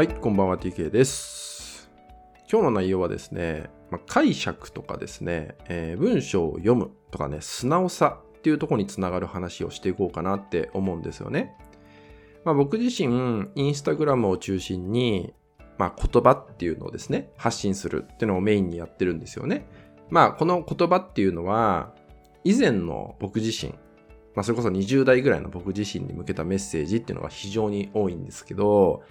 はい、こんばんは TK です。今日の内容はですね、まあ、解釈とかですね、えー文章を読むとかね、素直さっていうとこにつながる話をしていこうかなって思うんですよね。まあ、僕自身、インスタグラムを中心に、まあ、言葉っていうのをですね、発信するっていうのをメインにやってるんですよね。まあ、この言葉っていうのは、以前の僕自身、まあ、それこそ20代ぐらいの僕自身に向けたメッセージっていうのが非常に多いんですけど、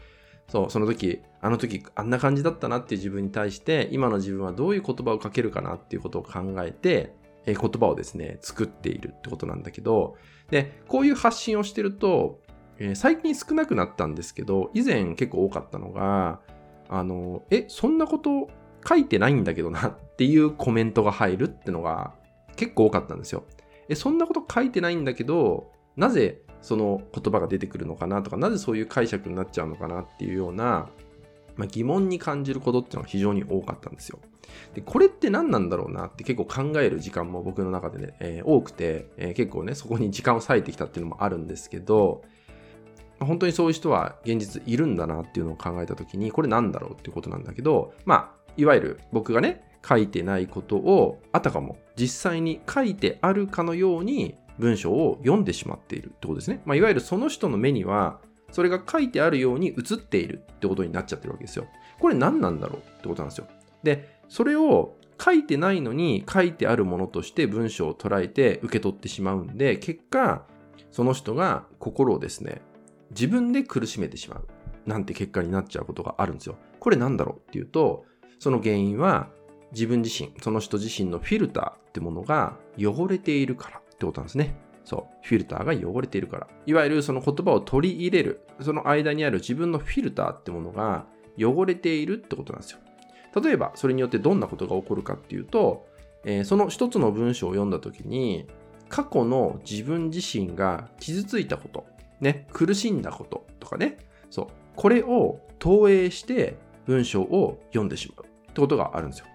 そう、その時、あの時あんな感じだったなっていう自分に対して、今の自分はどういう言葉をかけるかなっていうことを考えて、えー言葉をですね、作っているってことなんだけど、で、こういう発信をしてると、えー最近少なくなったんですけど、以前結構多かったのが、あの、え、そんなこと書いてないんだけどなっていうコメントが入るってのが結構多かったんですよ。え、そんなこと書いてないんだけど、なぜその言葉が出てくるのかなとか、なぜそういう解釈になっちゃうのかなっていうような、まあ、疑問に感じることっていうのが非常に多かったんですよ。で、これって何なんだろうなって結構考える時間も僕の中でね、えー多くて、えー結構ね、そこに時間を割いてきたっていうのもあるんですけど、本当にそういう人は現実いるんだなっていうのを考えたときに、これなんだろうっていうことなんだけど、まあ、いわゆる僕がね、書いてないことを、あたかも実際に書いてあるかのように文章を読んでしまっているってことですね。まあ、いわゆるその人の目には、それが書いてあるように映っているってことになっちゃってるわけですよ。これ何なんだろうってことなんですよ。で、それを書いてないのに書いてあるものとして文章を捉えて受け取ってしまうんで、結果、その人が心をですね、自分で苦しめてしまうなんて結果になっちゃうことがあるんですよ。これなんだろうっていうと、その原因は自分自身、その人自身のフィルターってものが汚れているからってことなんですね。そう。フィルターが汚れているから。いわゆるその言葉を取り入れる、その間にある自分のフィルターってものが汚れているってことなんですよ。例えば、それによってどんなことが起こるかっていうと、えーその一つの文章を読んだときに、過去の自分自身が傷ついたこと、ね、苦しんだこととかね、そう、これを投影して文章を読んでしまうってことがあるんですよ。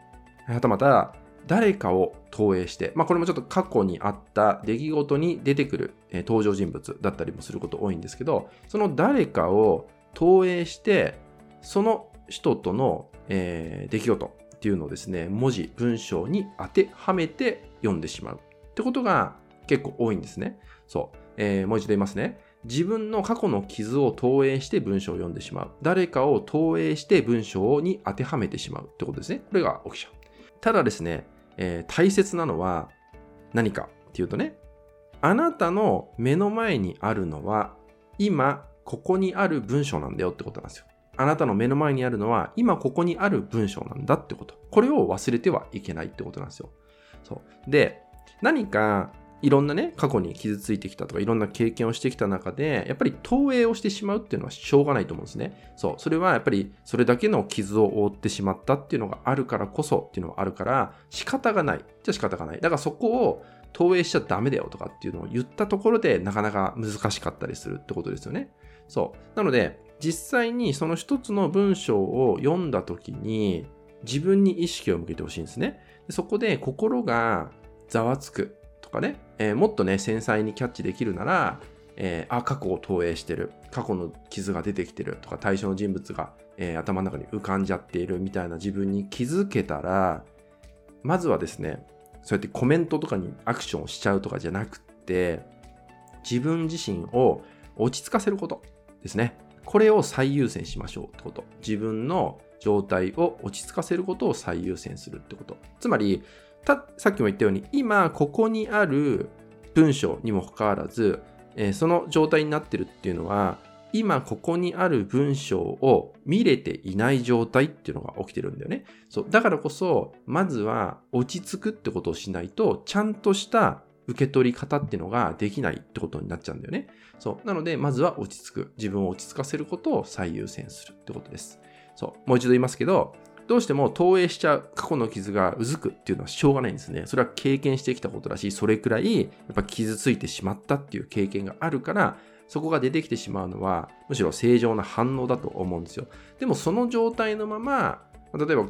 はたまた、誰かを投影して、まあこれもちょっと過去にあった出来事に出てくる、えー登場人物だったりもすること多いんですけど、その誰かを投影して、その人との、えー出来事っていうのをですね、文字、文章に当てはめて読んでしまうってことが結構多いんですね。そう。えーもう一度言いますね。自分の過去の傷を投影して文章を読んでしまう。誰かを投影して文章に当てはめてしまうってことですね。これが起きちゃう。ただですね、えー大切なのは何かっていうとね、あなたの目の前にあるのは、今ここにある文章なんだよってことなんですよ。あなたの目の前にあるのは、今ここにある文章なんだってこと。これを忘れてはいけないってことなんですよ。そう。で、何かいろんなね、過去に傷ついてきたとか、いろんな経験をしてきた中で、やっぱり投影をしてしまうっていうのはしょうがないと思うんですね。そう。それはやっぱりそれだけの傷を負ってしまったっていうのがあるからこそっていうのがあるから、仕方がない。じゃあ仕方がない。だからそこを投影しちゃダメだよとかっていうのを言ったところでなかなか難しかったりするってことですよね。そう。なので、実際にその一つの文章を読んだ時に自分に意識を向けてほしいんですね。でそこで心がざわつくかね、えーもっとね、繊細にキャッチできるなら、えーあ、過去を投影してる。過去の傷が出てきてるとか、対象の人物が、えー頭の中に浮かんじゃっているみたいな自分に気づけたら、まずはですね、そうやってコメントとかにアクションをしちゃうとかじゃなくって、自分自身を落ち着かせることですね。これを最優先しましょうってこと。自分の状態を落ち着かせることを最優先するってこと。つまり、たさっきも言ったように、今ここにある文章にもかかわらず、えーその状態になってるっていうのは、今ここにある文章を見れていない状態っていうのが起きてるんだよね。そう。だからこそ、まずは落ち着くってことをしないと、ちゃんとした受け取り方っていうのができないってことになっちゃうんだよね。そう。なので、まずは落ち着く。自分を落ち着かせることを最優先するってことです。そう。もう一度言いますけど、どうしても投影しちゃう過去の傷がうずくっていうのはしょうがないんですね。それは経験してきたことだし、それくらいやっぱ傷ついてしまったっていう経験があるから、そこが出てきてしまうのは、むしろ正常な反応だと思うんですよ。でもその状態のまま、例えば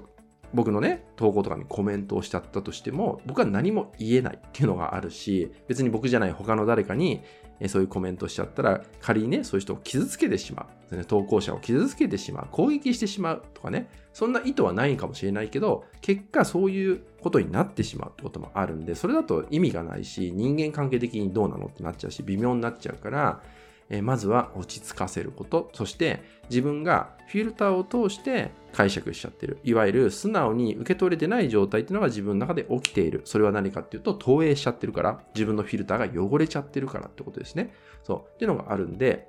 僕のね、投稿とかにコメントをしちゃったとしても、僕は何も言えないっていうのがあるし、別に僕じゃない他の誰かに、えそういうコメントしちゃったら、仮にね、そういう人を傷つけてしまう、ね。投稿者を傷つけてしまう。攻撃してしまうとかね。そんな意図はないかもしれないけど、結果そういうことになってしまうってこともあるんで、それだと意味がないし、人間関係的にどうなのってなっちゃうし、微妙になっちゃうから、えまずは落ち着かせること、そして自分がフィルターを通して解釈しちゃってる。いわゆる素直に受け取れてない状態っていうのが自分の中で起きている。それは何かっていうと投影しちゃってるから、自分のフィルターが汚れちゃってるからってことですね。そう。っていうのがあるんで、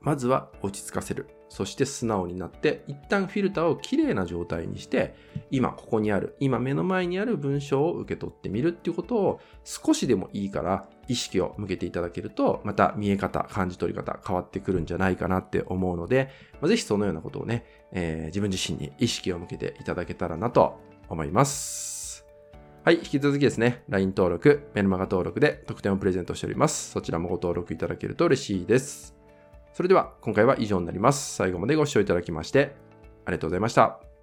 まずは落ち着かせる。そして素直になって、一旦フィルターをきれいな状態にして、今ここにある、今目の前にある文章を受け取ってみるっていうことを少しでもいいから意識を向けていただけると、また見え方、感じ取り方変わってくるんじゃないかなって思うので、まあ、ぜひそのようなことをね、えー、自分自身に意識を向けていただけたらなと思います。はい、引き続きですね、LINE 登録、メルマガ登録で特典をプレゼントしております。そちらもご登録いただけると嬉しいです。それでは今回は以上になります。最後までご視聴いただきましてありがとうございました。